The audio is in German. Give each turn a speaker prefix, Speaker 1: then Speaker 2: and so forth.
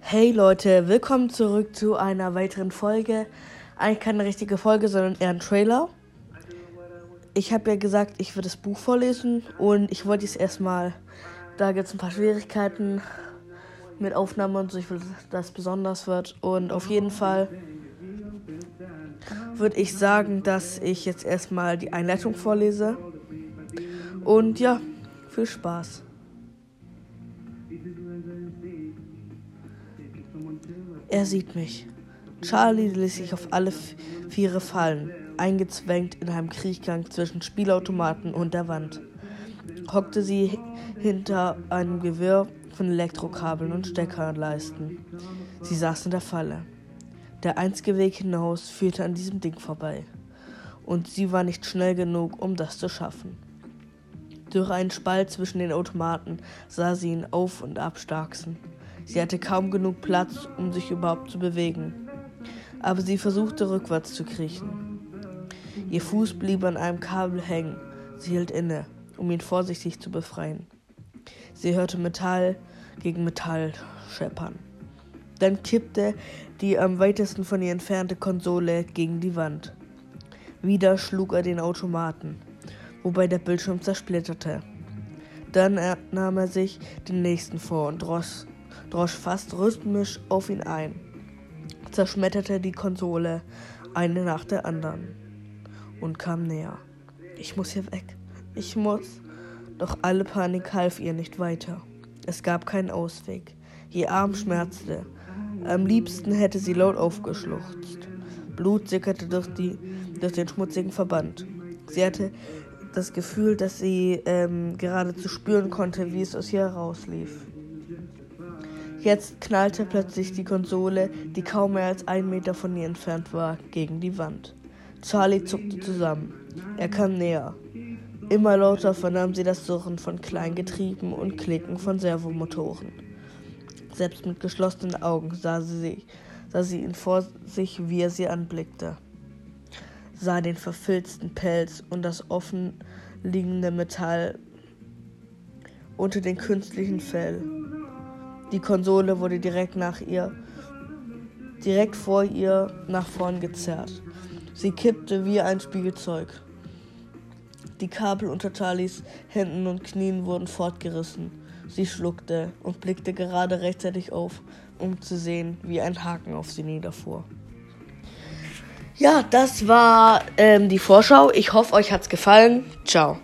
Speaker 1: Hey Leute, willkommen zurück zu einer weiteren Folge. Eigentlich keine richtige Folge, sondern eher ein Trailer. Ich habe ja gesagt, ich würde das Buch vorlesen und ich wollte es erstmal. Da gibt es ein paar Schwierigkeiten mit Aufnahme und so. Ich will, dass es besonders wird. Und auf jeden Fall würde ich sagen, dass ich jetzt erstmal die Einleitung vorlese. Und ja, viel Spaß. Er sieht mich. Charlie ließ sich auf alle Viere fallen, eingezwängt in einem Kriechgang zwischen Spielautomaten und der Wand. Hockte sie hinter einem Gewirr von Elektrokabeln und Steckerleisten. Sie saß in der Falle. Der einzige Weg hinaus führte an diesem Ding vorbei. Und sie war nicht schnell genug, um das zu schaffen. Durch einen Spalt zwischen den Automaten sah sie ihn auf und ab starksen. Sie hatte kaum genug Platz, um sich überhaupt zu bewegen. Aber sie versuchte rückwärts zu kriechen. Ihr Fuß blieb an einem Kabel hängen. Sie hielt inne, um ihn vorsichtig zu befreien. Sie hörte Metall gegen Metall scheppern. Dann kippte die am weitesten von ihr entfernte Konsole gegen die Wand. Wieder schlug er den Automaten, wobei der Bildschirm zersplitterte. Dann nahm er sich den nächsten vor und drosch drosch fast rhythmisch auf ihn ein, zerschmetterte die Konsole eine nach der anderen und kam näher. Ich muss hier weg. Ich muss. Doch alle Panik half ihr nicht weiter. Es gab keinen Ausweg. Ihr Arm schmerzte. Am liebsten hätte sie laut aufgeschluchzt. Blut sickerte durch, die, durch den schmutzigen Verband. Sie hatte das Gefühl, dass sie ähm, geradezu spüren konnte, wie es aus ihr herauslief. Jetzt knallte plötzlich die Konsole, die kaum mehr als einen Meter von ihr entfernt war, gegen die Wand. Charlie zuckte zusammen. Er kam näher. Immer lauter vernahm sie das Surren von Kleingetrieben und Klicken von Servomotoren. Selbst mit geschlossenen Augen sah sie, sah sie ihn vor sich, wie er sie anblickte. Sah den verfilzten Pelz und das offen liegende Metall unter dem künstlichen Fell. Die Konsole wurde direkt nach ihr, direkt vor ihr nach vorn gezerrt. Sie kippte wie ein Spielzeug. Die Kabel unter Charlies Händen und Knien wurden fortgerissen. Sie schluckte und blickte gerade rechtzeitig auf, um zu sehen, wie ein Haken auf sie niederfuhr. Ja, das war ähm, die Vorschau. Ich hoffe, euch hat's gefallen. Ciao.